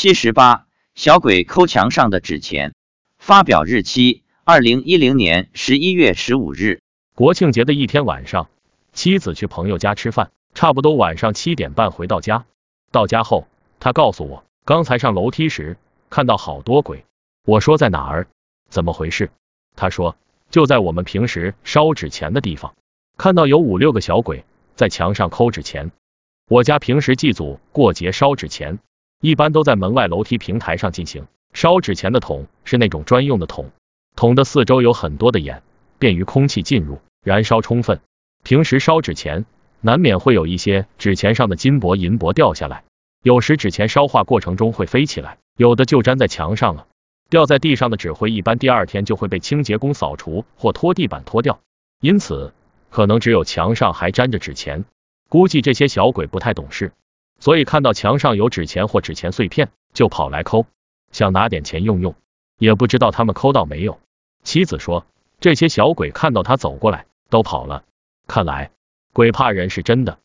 七十八，小鬼抠墙上的纸钱。发表日期：二零一零年十一月十五日。国庆节的一天晚上，妻子去朋友家吃饭，差不多晚上七点半回到家。到家后，他告诉我，刚才上楼梯时看到好多鬼。我说在哪儿？怎么回事？他说就在我们平时烧纸钱的地方，看到有五六个小鬼在墙上抠纸钱。我家平时祭祖过节烧纸钱。一般都在门外楼梯平台上进行。烧纸钱的桶是那种专用的桶，桶的四周有很多的眼，便于空气进入，燃烧充分。平时烧纸钱，难免会有一些纸钱上的金箔银箔掉下来，有时纸钱烧化过程中会飞起来，有的就粘在墙上了。掉在地上的纸灰，一般第二天就会被清洁工扫除或拖地板拖掉，因此可能只有墙上还粘着纸钱。估计这些小鬼不太懂事。所以看到墙上有纸钱或纸钱碎片，就跑来抠，想拿点钱用用，也不知道他们抠到没有。妻子说，这些小鬼看到他走过来，都跑了，看来鬼怕人是真的。